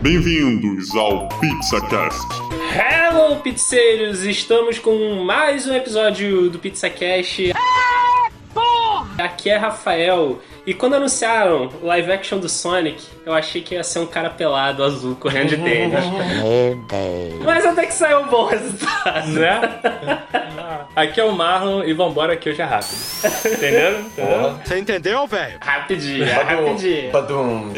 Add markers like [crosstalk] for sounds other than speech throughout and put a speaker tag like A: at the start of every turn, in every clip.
A: Bem-vindos ao PizzaCast.
B: Hello, pizzeiros! Estamos com mais um episódio do PizzaCast. Aqui é Rafael. E quando anunciaram o live action do Sonic, eu achei que ia ser um cara pelado, azul, correndo de [laughs] tênis.
C: Meu Deus.
B: Mas até que saiu um bom resultado.
D: né? [laughs] Aqui é o Marlon e vambora que hoje é rápido. Entendeu? Entendeu?
E: Você entendeu, velho?
B: Rapidinho, rapidinho.
F: Badum.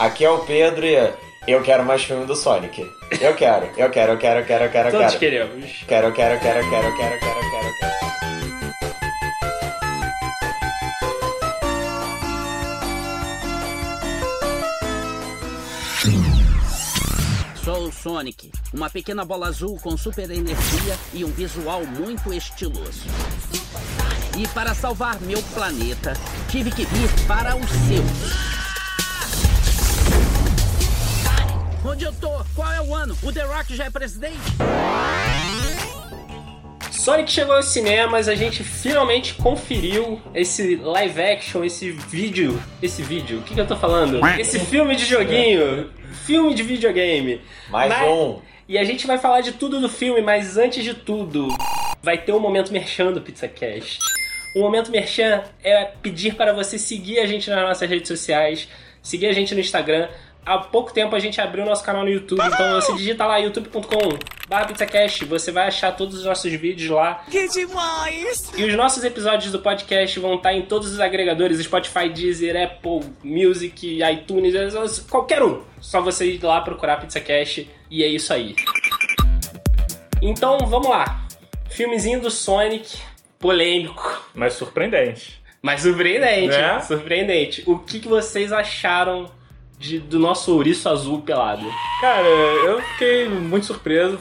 F: Aqui é o Pedro e eu quero mais filme do Sonic. Eu quero, eu quero, eu quero, eu quero, eu quero, eu
B: Todos
F: quero.
B: queremos.
F: Quero, eu quero, eu quero, eu quero, eu quero, eu quero, eu quero, eu quero.
C: Sou o Sonic, uma pequena bola azul com super energia e um visual muito estiloso. E para salvar meu planeta, tive que vir para o seu. Onde eu tô? Qual é o ano? O The Rock já é presidente?
B: Sonic chegou aos cinemas, a gente finalmente conferiu esse live action, esse vídeo. Esse vídeo, o que, que eu tô falando? Esse filme de joguinho, filme de videogame.
F: Mais
B: Mas-
F: um.
B: E a gente vai falar de tudo do filme, mas antes de tudo, vai ter um momento merchan do PizzaCast. O momento merchan é pedir para você seguir a gente nas nossas redes sociais, seguir a gente no Instagram. Há pouco tempo a gente abriu nosso canal no YouTube, então você digita lá youtube.com barra PizzaCast, você vai achar todos os nossos vídeos lá.
G: Que demais!
B: E os nossos episódios do podcast vão estar em todos os agregadores, Spotify, Deezer, Apple Music, iTunes, qualquer um. Só você ir lá procurar PizzaCast e é isso aí. Então, vamos lá. Filmezinho do Sonic, polêmico,
D: Mas surpreendente.
B: mas surpreendente,
D: Né?
B: surpreendente. O que, que vocês acharam de- do nosso ouriço azul pelado?
D: Cara, eu fiquei muito surpreso.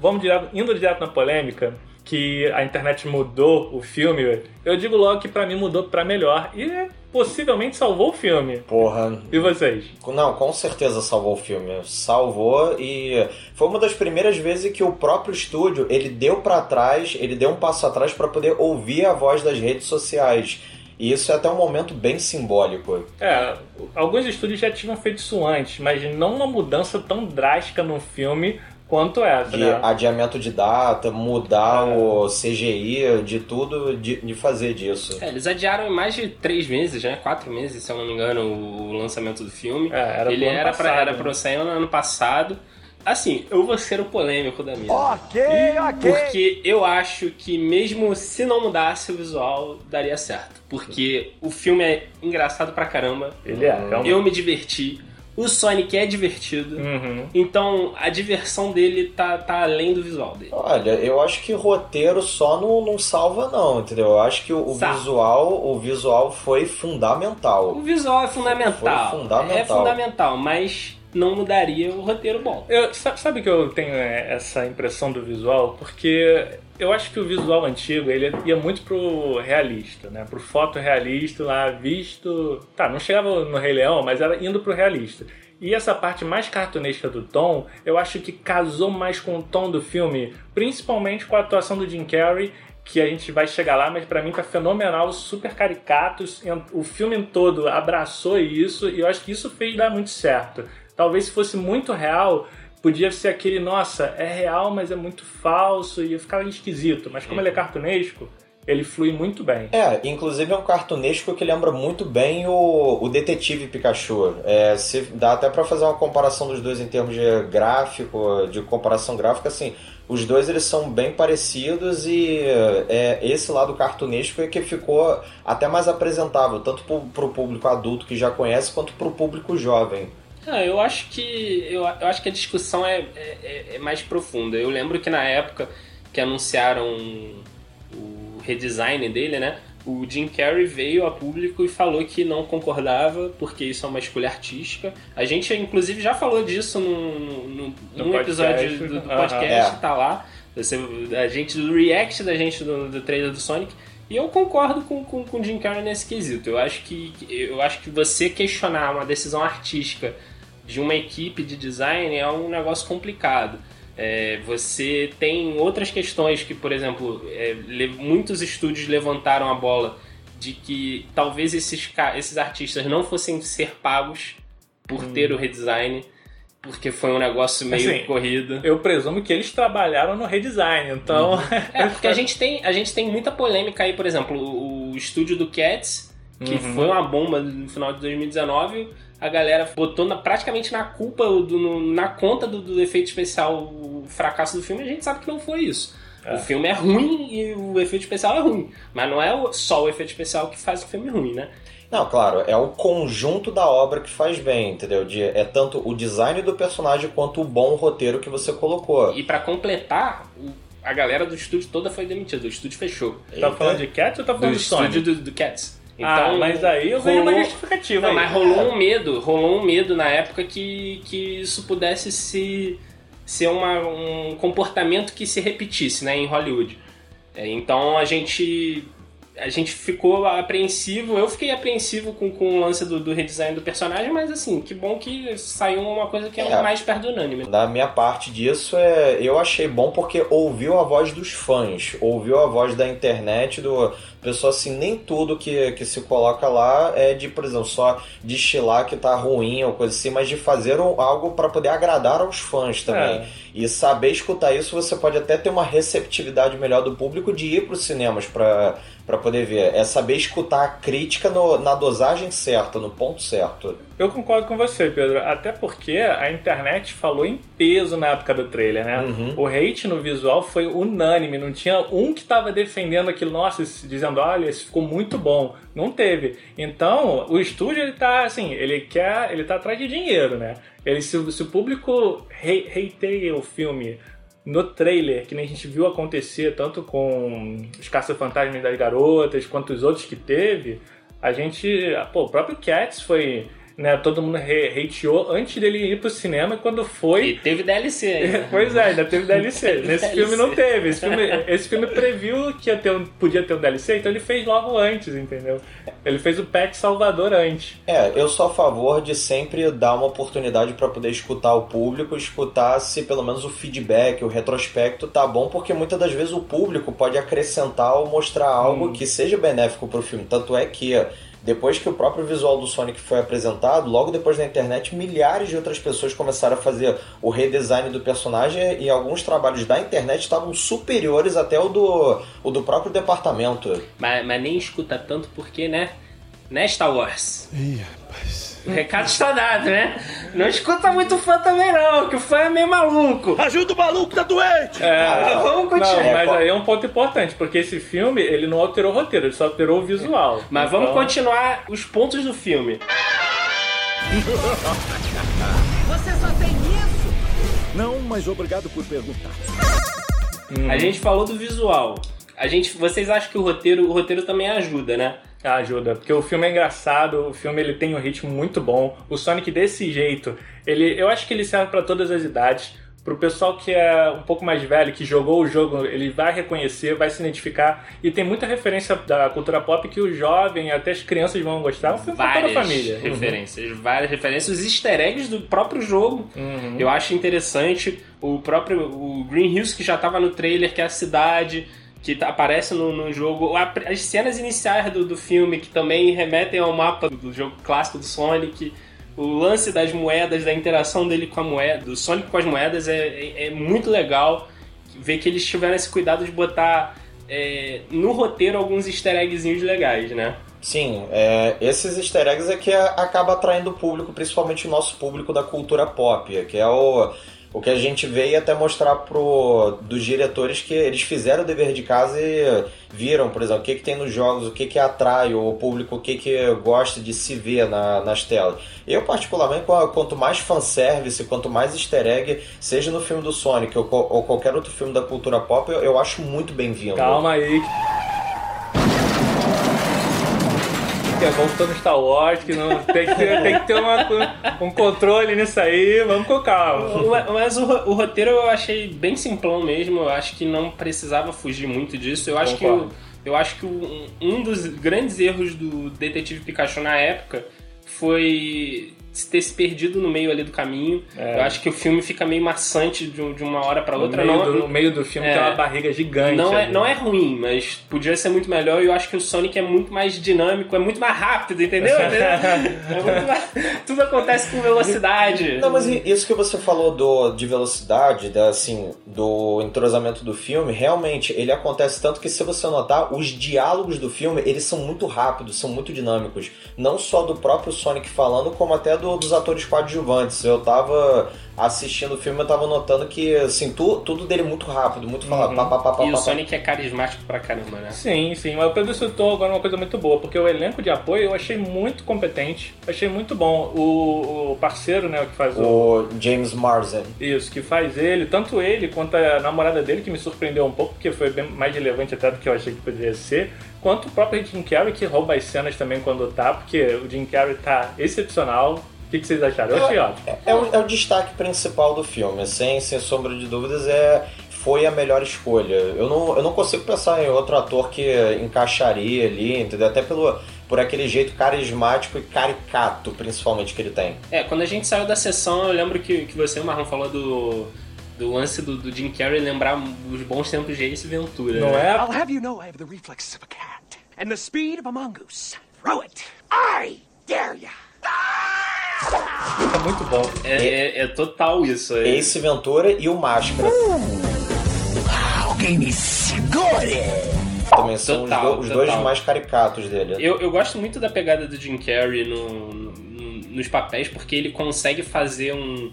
D: Vamos direto, indo direto na polêmica, que a internet mudou o filme. Eu digo logo que pra mim mudou pra melhor e possivelmente salvou o filme.
F: Porra.
D: E vocês?
F: Não, com certeza salvou o filme. Salvou e foi uma das primeiras vezes que o próprio estúdio, ele deu pra trás, ele deu um passo atrás pra poder ouvir a voz das redes sociais. E isso é até um momento bem simbólico.
D: É, alguns estúdios já tinham feito isso antes, mas não uma mudança tão drástica no filme quanto essa,
F: De
D: né?
F: adiamento de data, mudar o CGI, de tudo, de, de fazer disso.
B: É, eles adiaram mais de três meses, né? Quatro meses, se eu não me engano, o lançamento do filme.
D: É, era pro
B: Ele
D: ano
B: era pra, era
D: né?
B: pra sair no ano passado. Assim, eu vou ser o polêmico da mesa.
E: Ok, ok.
B: Porque eu acho que mesmo se não mudasse o visual, daria certo. Porque o filme é engraçado pra caramba.
D: Ele é, realmente.
B: Eu me diverti. O Sonic é divertido.
D: Uhum.
B: Então a diversão dele tá, tá além do visual dele.
F: Olha, eu acho que roteiro só não, não salva não, entendeu? Eu acho que o, visual, o visual foi fundamental.
B: O visual é fundamental.
F: Foi fundamental.
B: É fundamental, mas não mudaria o roteiro bom.
D: Eu, sa- sabe que eu tenho é, essa impressão do visual? Porque eu acho que o visual antigo ele ia muito pro realista, né? Pro fotorrealista lá, visto. Tá, não chegava no Rei Leão, mas era indo pro realista. E essa parte mais cartunesca do tom, eu acho que casou mais com o tom do filme, principalmente com a atuação do Jim Carrey, que a gente vai chegar lá, mas pra mim tá fenomenal, super caricatos. O filme todo abraçou isso e eu acho que isso fez dar muito certo. Talvez se fosse muito real, podia ser aquele, nossa, é real, mas é muito falso e ia ficar esquisito. Mas como ele é cartunesco, ele flui muito bem.
F: É, inclusive é um cartunesco que lembra muito bem o, o Detetive Pikachu. É, se, dá até pra fazer uma comparação dos dois em termos de gráfico, de comparação gráfica, assim, os dois eles são bem parecidos e é, esse lado cartunesco é que ficou até mais apresentável, tanto pro, pro público adulto que já conhece, quanto pro público jovem.
B: Ah, eu acho que eu, eu acho que a discussão é, é, é mais profunda. Eu lembro que na época que anunciaram o redesign dele, né? O Jim Carrey veio a público e falou que não concordava, porque isso é uma escolha artística. A gente, inclusive, já falou disso num, num,
D: No
B: num episódio do, do podcast,
F: É.
B: tá lá. Você, a gente, do react da gente do, do trailer do Sonic. E eu concordo com, com, com o Jim Carrey nesse quesito. Eu acho que, eu acho que você questionar uma decisão artística de uma equipe de design é um negócio complicado. É, você tem outras questões que, por exemplo, é, muitos estúdios levantaram a bola de que talvez esses, esses artistas não fossem ser pagos por ter o redesign, porque foi um negócio meio
D: Assim,
B: corrido.
D: Eu presumo que eles trabalharam no redesign, então. [laughs]
B: É, porque a gente tem, a gente tem muita polêmica aí, por exemplo, o, o estúdio do Cats, que
D: Uhum.
B: foi uma bomba no final de 2019, a galera botou na- praticamente na culpa, do- no- na conta do, do efeito especial, o fracasso do filme, a gente sabe que não foi isso. O filme é ruim e o efeito especial é ruim. Mas não é o- só o efeito especial que faz o filme ruim, né?
F: Não, claro, é o conjunto da obra que faz bem, entendeu? De- é tanto o design do personagem quanto o bom roteiro que você colocou.
B: E pra completar, o- a galera do estúdio toda foi demitida, o estúdio fechou.
D: Tá falando de Cats ou tá
B: Do
D: falando de Sonic?
B: estúdio do, do Cats.
D: Ah, mas aí eu vejo uma
B: rolou-
D: justificativa.
B: Não, mas rolou um medo, rolou um medo na época que, que isso pudesse se, ser uma, um comportamento que se repetisse né, em Hollywood. É, então a gente a gente ficou apreensivo, eu fiquei apreensivo com, com o lance do, do redesign do personagem, mas assim, que bom que saiu uma coisa que é,
F: É.
B: mais perto do unânime.
F: Da minha parte disso, é, eu achei bom porque ouviu a voz dos fãs, ouviu a voz da internet, do pessoal assim, nem tudo que, que se coloca lá é de, por exemplo, só destilar que tá ruim ou coisa assim, mas de fazer algo para poder agradar aos fãs também.
D: É.
F: E saber escutar isso, você pode até ter uma receptividade melhor do público de ir para os cinemas para para poder ver. É saber escutar a crítica no- na dosagem certa, no ponto certo.
D: Eu concordo com você, Pedro. Até porque a internet falou em peso na época do trailer, né?
F: Uhum.
D: O hate no visual foi unânime. Não tinha um que tava defendendo aquilo, nossa, dizendo, olha, esse ficou muito bom. Não teve. Então, o estúdio, ele tá assim, ele quer, ele tá atrás de dinheiro, né? Ele, se, o- se o público hate- hateia o filme no trailer, que nem a gente viu acontecer tanto com os Caça-Fantasmas das Garotas, quanto os outros que teve, a gente. Pô, o próprio Cats foi. Né, todo mundo hateou antes dele ir pro cinema e quando foi.
B: E teve DLC ainda. [laughs]
D: Pois é, ainda teve DLC. [laughs] Nesse
B: DLC.
D: filme não teve. Esse filme, esse filme previu que ia ter um- podia ter um DLC, então ele fez logo antes, entendeu? Ele fez o patch Salvador antes.
F: É, eu sou a favor de sempre dar uma oportunidade para poder escutar o público, escutar se pelo menos o feedback, o retrospecto tá bom, porque muitas das vezes o público pode acrescentar ou mostrar algo que seja benéfico pro filme. Tanto é que depois que o próprio visual do Sonic foi apresentado, logo depois na internet, milhares de outras pessoas começaram a fazer o redesign do personagem e alguns trabalhos da internet estavam superiores até o do, o do próprio departamento.
B: Mas, mas nem escuta tanto porque, né? Né, Star Wars? O recado está dado, né? Não escuta muito fã também não, que o fã é meio maluco.
E: Ajuda o maluco, tá doente!
B: Ah, vamos
D: Não,
B: continuar.
D: mas aí é um ponto importante, porque esse filme ele não alterou o roteiro, ele só alterou o visual.
B: Mas vamos
D: Então,
B: continuar os pontos do filme.
C: Você só tem isso?
E: Não, mas obrigado por perguntar.
B: A gente falou do visual. A gente, vocês acham que o roteiro, o roteiro também ajuda, né?
D: Ajuda, porque o filme é engraçado, o filme ele tem um ritmo muito bom. O Sonic desse jeito, ele, eu acho que ele serve pra todas as idades. Pro pessoal que é um pouco mais velho, que jogou o jogo, ele vai reconhecer, vai se identificar. E tem muita referência da cultura pop que o jovem, até as crianças vão gostar. É um filme pra toda a
B: Várias
D: família.
B: referências, várias referências, os easter eggs do próprio jogo.
D: Uhum.
B: Eu acho interessante o próprio o Green Hills que já estava no trailer, que é a cidade que tá- aparece no, no jogo, as cenas iniciais do, do filme que também remetem ao mapa do jogo clássico do Sonic. O lance das moedas, da interação dele com a moeda, do Sonic com as moedas é, é, é muito legal. Ver que eles tiveram esse cuidado de botar é, no roteiro alguns easter eggzinhos legais, né?
F: Sim, é, esses easter eggs é que acaba atraindo o público, principalmente o nosso público da cultura pop, que é o, o que a gente veio até mostrar pro, dos diretores que eles fizeram o dever de casa e viram, por exemplo, o que, que tem nos jogos, o que, que atrai o público, o que, que gosta de se ver na- nas telas. Eu, particularmente, qua- quanto mais fanservice, quanto mais easter egg, seja no filme do Sonic ou, ou qualquer outro filme da cultura pop, eu, eu acho muito bem-vindo.
D: Calma aí. Que é bom que tô no Star Wars, que não, tem, que ter, tem que ter uma- um controle nisso aí, vamos com calma.
B: Mas- Mas o, o roteiro eu achei bem simplão mesmo. Eu acho que não precisava fugir muito disso. Eu acho que,
D: Concordo.
B: o- eu acho que o- um dos grandes erros do Detetive Pikachu na época foi ter se perdido no meio ali do caminho.
D: É.
B: Eu acho que o filme fica meio maçante de, um- de uma hora pra
D: No
B: outra.
D: meio,
B: Não,
D: do, no meio do filme
B: É.
D: tem uma barriga gigante.
B: não, é,
D: ali.
B: não é ruim, mas podia ser muito melhor. E eu acho que o Sonic é muito mais dinâmico, é muito mais rápido, entendeu? [laughs] É mais- tudo acontece com velocidade.
F: Não, mas isso que você falou do, de velocidade, da, assim, do entrosamento do filme, realmente, ele acontece tanto que se você notar, os diálogos do filme, eles são muito rápidos, são muito dinâmicos. Não só do próprio Sonic falando, como até do- dos atores coadjuvantes. Eu tava assistindo o filme, eu tava notando que, assim, tu- tudo dele é muito rápido, muito falado.
D: Uhum.
F: Pá, pá, pá, pá,
B: E o
F: pá,
B: Sonic é carismático pra caramba, né?
D: Sim, sim, mas o Pedro citou agora uma coisa muito boa, porque o elenco de apoio eu achei muito competente, achei muito bom. O, o parceiro, né, o que faz
F: pá.
D: o,
F: O James Marsden.
D: Isso, que faz ele, tanto ele quanto a namorada dele, que me surpreendeu um pouco, porque foi bem mais relevante até do que eu achei que poderia ser, quanto o próprio Jim Carrey, que rouba as cenas também quando tá, porque o Jim Carrey tá excepcional. O que, que vocês acharam? Eu achei ótimo.
F: É, é o, é o destaque principal do filme, sem, sem sombra de dúvidas, é foi a melhor escolha. Eu não, eu não consigo pensar em outro ator que encaixaria ali, entendeu? Até pelo, por aquele jeito carismático e caricato, principalmente, que ele tem.
B: É, quando a gente saiu da sessão, eu lembro que, que você, o Marlon, falou do, do lance do, do Jim Carrey lembrar os bons tempos de Ace Ventura.
D: Não
B: né?
D: é?
E: I'll have you know I have the reflexes of a cat and the speed of a mongoose. Throw it. I dare ya.
D: É muito bom.
B: É, é- é total isso. É,
F: Ace Ventura e o Máscara
E: game is good.
F: também são os
B: Total,
F: do- os, dois mais caricatos dele.
B: Eu, eu gosto muito da pegada do Jim Carrey no- no- nos papéis, porque ele consegue fazer um.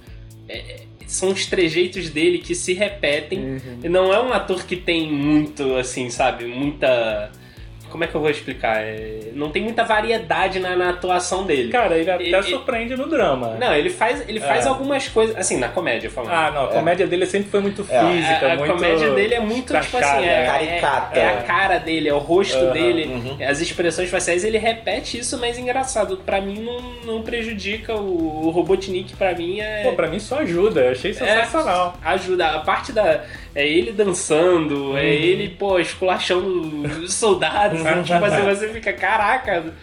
B: é, são os trejeitos dele que se repetem. E não é um ator que tem muito, assim, sabe? Muita. Como é que eu vou explicar? É, não tem muita variedade na, na atuação dele.
D: Cara, ele até
B: E- e-
D: surpreende no drama.
B: Não, ele faz, ele faz
D: É.
B: algumas coisas. Assim, na comédia, falando.
D: Ah, não, a comédia dele sempre foi muito
F: É.
D: física,
B: a, a
D: muito...
B: comédia dele é muito, tipo assim, é,
D: né?
F: Caricata.
B: É, é a cara dele, é o rosto
D: Aham,
B: dele,
F: uhum.
B: as expressões faciais, ele repete isso, mas engraçado. Pra mim não, não prejudica o, o Robotnik, pra mim é.
D: Pô, pra mim só ajuda, eu achei sensacional.
B: É, ajuda. A parte da. É ele dançando,
D: Uhum.
B: é ele, pô, esculachando os soldados. e, tipo assim, você fica, caraca.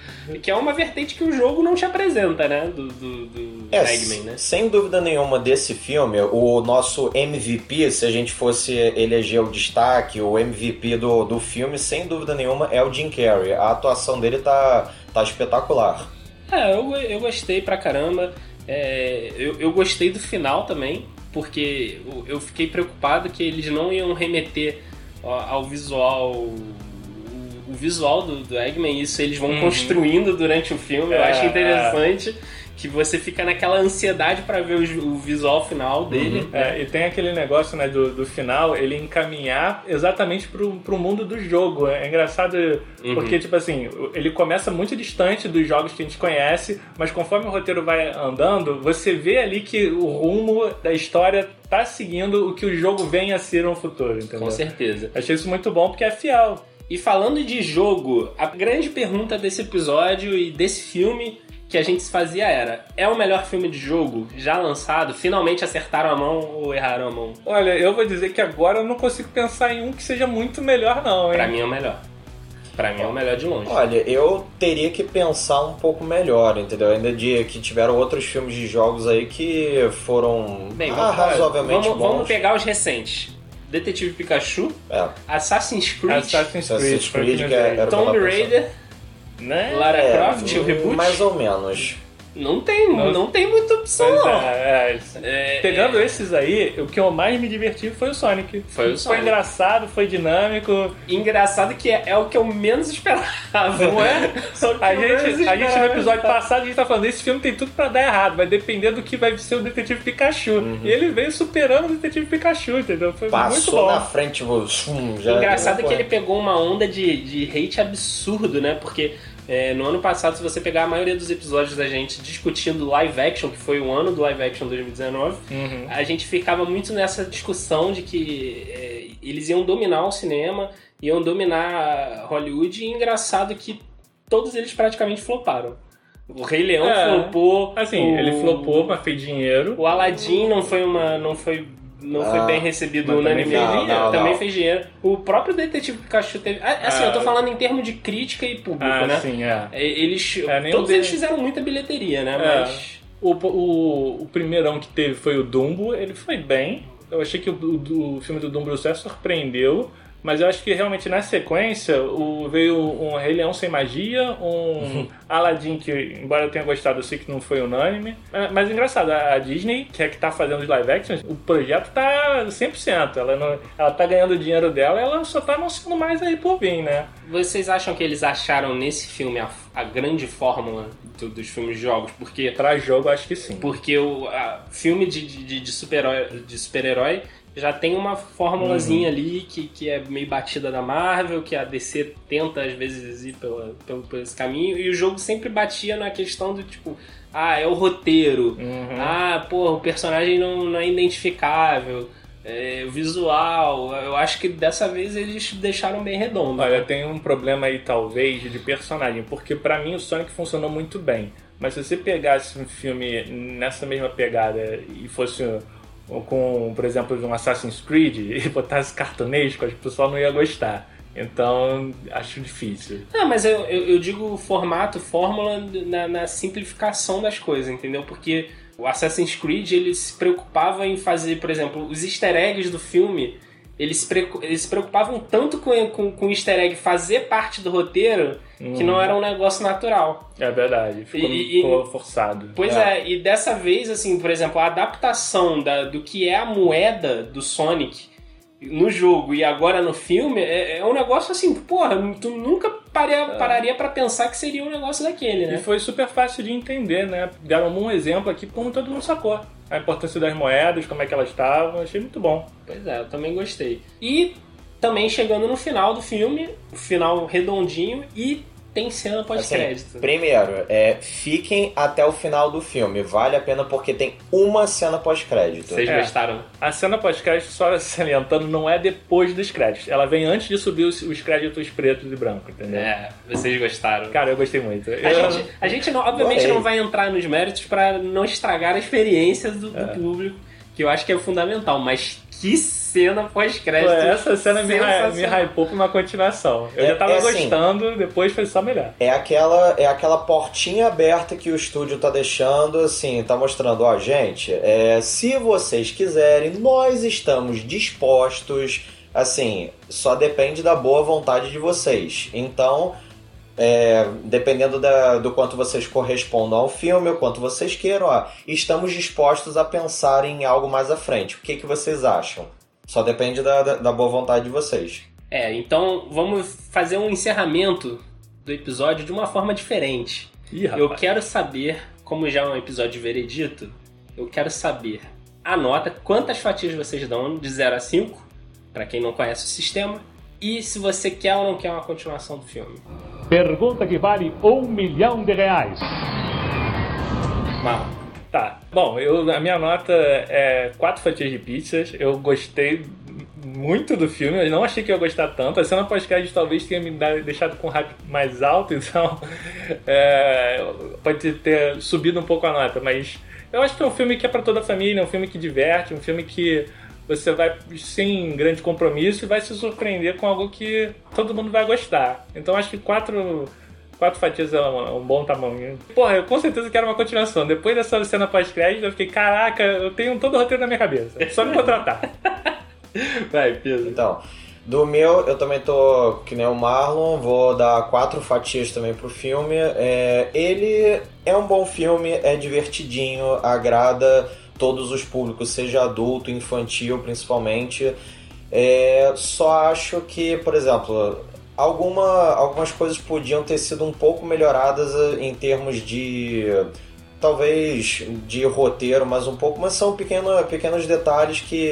B: Que é uma vertente que o jogo não te apresenta, né? Do, do, do
F: É,
B: Eggman, né?
F: sem dúvida nenhuma desse filme, o nosso MVP, se a gente fosse eleger o destaque, o MVP do, do filme, sem dúvida nenhuma é o Jim Carrey. A atuação dele tá, tá espetacular.
B: É, eu, eu gostei pra caramba. É, eu, eu gostei do final também, porque eu, fiquei preocupado que eles não iam remeter ao visual. O, visual do, do Eggman, isso eles vão
D: Uhum.
B: construindo durante o filme. Eu
D: É,
B: acho interessante que você fica naquela ansiedade pra ver o, o visual final dele.
D: É, e tem aquele negócio né, do, do final, ele encaminhar exatamente pro, pro mundo do jogo. É engraçado
B: Uhum.
D: porque, tipo assim, ele começa muito distante dos jogos que a gente conhece, mas conforme o roteiro vai andando, você vê ali que o rumo da história tá seguindo o que o jogo vem a ser no futuro, entendeu?
B: Com certeza.
D: Achei isso muito bom porque é fiel.
B: E falando de jogo, a grande pergunta desse episódio e desse filme que a gente se fazia era: é o melhor filme de jogo já lançado? Finalmente acertaram a mão ou erraram a mão?
D: Olha, eu vou dizer que agora eu não consigo pensar em um que seja muito melhor, não, hein?
B: Pra mim é o melhor. Pra mim é o melhor de longe.
F: Olha, eu teria que pensar um pouco melhor, entendeu? Ainda de que tiveram outros filmes de jogos aí que foram
B: Bem,
F: ah,
B: vamos,
F: razoavelmente
B: vamos,
F: bons.
B: vamos pegar os recentes: Detetive Pikachu,
F: É,
B: Assassin's Creed,
D: Assassin's Creed,
F: Assassin's Creed, que é-
B: Tomb. Raider,
D: né?
B: Lara
F: É,
B: Croft, o reboot.
F: Mais ou menos.
B: Não tem,
D: Não-
B: não tem muita opção,
D: Pois
B: não.
D: é, é,
B: É,
D: Pegando esses aí, o que eu mais me diverti foi o Sonic.
B: Foi o Sonic.
D: engraçado, foi dinâmico.
B: Engraçado que é, é o que eu menos esperava.
D: Não é?
B: Só que
D: A gente, a gente no episódio passado a gente tá falando, esse filme tem tudo pra dar errado, vai depender do que vai ser o Detetive Pikachu. E ele veio superando o Detetive Pikachu, entendeu? Foi muito
F: Passou
D: bom.
F: na frente, vum, já
B: Engraçado que
F: foi.
B: ele pegou uma onda de, de hate absurdo, né? Porque é, no ano passado, se você pegar a maioria dos episódios da gente discutindo live action, que foi o ano do live action 2019,
D: Uhum.
B: a gente ficava muito nessa discussão de que é, eles iam dominar o cinema, iam dominar Hollywood, e engraçado que todos eles praticamente floparam. O Rei Leão
D: É.
B: flopou.
D: Assim,
B: o-
D: ele flopou, mas fez dinheiro.
B: O Aladdin não foi uma. não foi. Não foi
F: Ah,
B: bem recebido
D: também
B: unanimemente.
D: dinheiro.
F: Não,
B: também
F: não.
B: fez dinheiro. O próprio Detetive Pikachu teve. ah, Assim,
D: Ah.
B: eu tô falando em termos de crítica e público,
D: Ah,
B: né?
D: sim, é.
B: Eles.
D: É,
B: todos eles fizeram muita bilheteria, né?
D: É.
B: Mas. O
D: O, o, primeirão que teve foi o Dumbo, ele foi bem. Eu achei que o, o, o filme do Dumbo até surpreendeu. Mas eu acho que realmente na sequência o, veio um Rei Leão sem magia, um [laughs] Aladdin que, embora eu tenha gostado, eu sei que não foi unânime. Mas, mas engraçado, a Disney, que é que tá fazendo os live actions, o projeto tá 100%. Ela, não, ela tá ganhando o dinheiro dela ela só tá anunciando mais aí por vir, né?
B: Vocês acham que eles acharam nesse filme a, a grande fórmula do, dos filmes de jogos? Porque.
D: Pra jogo, acho que sim.
B: Porque o a, filme de, de, de super-herói super já tem uma fórmulazinha uhum. ali que, que é meio batida da Marvel, que a DC tenta às vezes ir pela, pelo, por esse caminho, e o jogo sempre batia na questão do tipo, ah, é o roteiro, uhum. ah, pô, o personagem não, não é identificável. É, visual, eu acho que dessa vez eles deixaram bem redondo.
D: Olha, tem um problema aí talvez de personagem, porque para mim o Sonic funcionou muito bem. Mas se você pegasse um filme nessa mesma pegada e fosse com, por exemplo, um Assassin's Creed [laughs] e botasse cartunesco, acho que o pessoal não ia gostar. Então, acho difícil.
B: Ah, mas eu, eu, eu digo formato, fórmula na, na, simplificação das coisas, entendeu? Porque o Assassin's Creed ele se preocupava em fazer, por exemplo, os easter eggs do filme. Eles se, eles se preocupavam tanto com, com, com o easter egg fazer parte do roteiro que não era um negócio natural.
D: É verdade, ficou, e, ficou forçado.
B: Pois é. é. e dessa vez, assim, por exemplo, a adaptação da, do que é a moeda do Sonic no jogo e agora no filme é, é um negócio assim, porra, tu nunca paria, é. pararia para pensar que seria um negócio daquele, né?
D: E foi super fácil de entender, né? Deram um exemplo aqui como todo mundo sacou. A importância das moedas, como é que elas estavam, achei muito bom.
B: Pois é, eu também gostei. E também chegando no final do filme, final redondinho e tem cena pós-crédito.
F: Assim, primeiro, é, fiquem até o final do filme. Vale a pena porque tem uma cena pós-crédito.
B: Vocês é, gostaram?
D: A cena pós-crédito, só salientando, não é depois dos créditos. Ela vem antes de subir os, os créditos pretos e brancos, entendeu?
B: É, vocês gostaram.
D: Cara, eu gostei muito.
B: A
D: eu...
B: gente, a gente não, obviamente não vai entrar nos méritos para não estragar a experiência do, do é. público, que eu acho que é fundamental, mas que cena pós-crédito.
D: Essa cena me, me hypou pra uma continuação. Eu é, já tava é assim, gostando, depois foi só melhor.
F: É aquela, é aquela portinha aberta que o estúdio tá deixando, assim, tá mostrando, ó, gente, é, se vocês quiserem, nós estamos dispostos, assim, só depende da boa vontade de vocês. Então, é, dependendo da, do quanto vocês correspondam ao filme, o quanto vocês queiram, ó, estamos dispostos a pensar em algo mais à frente. O que, que vocês acham? Só depende da, da, da boa vontade de vocês.
B: É, então vamos fazer um encerramento do episódio de uma forma diferente.
D: Ih,
B: eu quero saber, como já é um episódio veredito, eu quero saber a nota, quantas fatias vocês dão de 0 a 5, para quem não conhece o sistema, e se você quer ou não quer uma continuação do filme.
G: Pergunta que vale um milhão de reais.
B: Mal.
D: Tá. Bom, eu, a minha nota é quatro fatias de pizzas. Eu gostei muito do filme, eu não achei que ia gostar tanto. A cena pós-crédito talvez tenha me deixado com um hype mais alto, [laughs] então é, pode ter subido um pouco a nota, mas eu acho que é um filme que é para toda a família, é um filme que diverte, um filme que você vai sem grande compromisso e vai se surpreender com algo que todo mundo vai gostar. Então acho que quatro, quatro fatias é um, um bom tamanho. Porra, eu com certeza quero uma continuação. Depois dessa cena pós-crédito, eu fiquei, caraca, eu tenho todo o roteiro na minha cabeça. É só me contratar. [laughs]
B: vai, Pedro.
F: Então. Do meu, eu também tô que nem o Marlon, vou dar quatro fatias também pro filme. É, ele é um bom filme, é divertidinho, agrada todos os públicos, seja adulto, infantil principalmente. É, só acho que, por exemplo, alguma, algumas coisas podiam ter sido um pouco melhoradas eh, em termos de talvez de roteiro, mas um pouco, mas são pequeno, pequenos detalhes que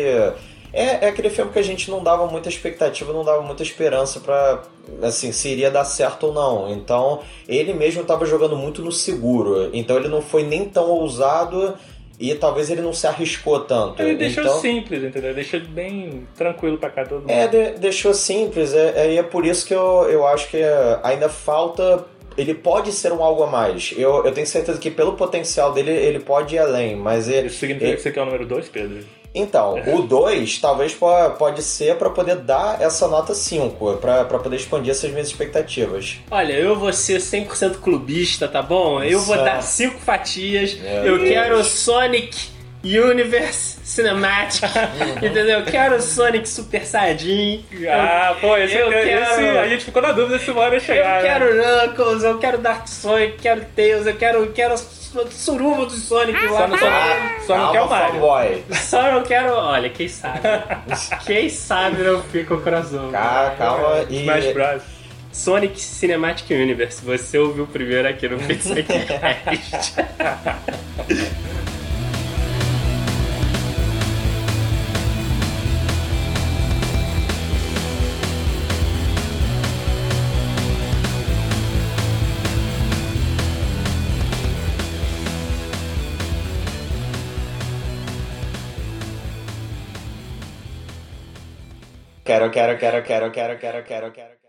F: é, é aquele filme que a gente não dava muita expectativa, não dava muita esperança para assim se iria dar certo ou não. Então ele mesmo estava jogando muito no seguro, então ele não foi nem tão ousado e talvez ele não se arriscou tanto.
D: Ele deixou
F: então,
D: simples, entendeu? Deixou bem tranquilo para cá todo mundo.
F: É, de, deixou simples, é, é, é por isso que eu, eu acho que ainda falta. Ele pode ser um algo a mais. Eu, eu tenho certeza que pelo potencial dele, ele pode ir além, mas... Ele,
D: isso significa
F: ele,
D: que você quer o número 2, Pedro?
F: Então, o 2 talvez po- pode ser pra poder dar essa nota 5, pra pra poder expandir essas minhas expectativas.
B: Olha, eu vou ser 100% clubista, tá bom? Eu vou
F: Nossa.
B: dar cinco fatias.
F: Meu
B: eu
F: Deus.
B: quero Sonic Universe Cinematic. [laughs] entendeu? Eu quero Sonic Super Saiyajin.
D: Ah, pô, esse,
B: eu
D: esse-
B: quero-
D: a gente ficou na dúvida se uma hora ia
B: Eu
D: chegar. né?
B: quero Knuckles, eu quero Dark Sonic, quero Tails, eu quero, quero suruba do Sonic lá.
D: Só não, só, só não quer o Mario.
F: fanboy.
B: Só não quero. Olha, quem sabe? [laughs] quem sabe não fica o crossover.
F: Ca- Calma e.
D: Smash Bros.
B: Sonic Cinematic Universe. Você ouviu primeiro aqui no PixelCast. [laughs]
F: Quero, quero, quero, quero, quero, quero, quero, quero.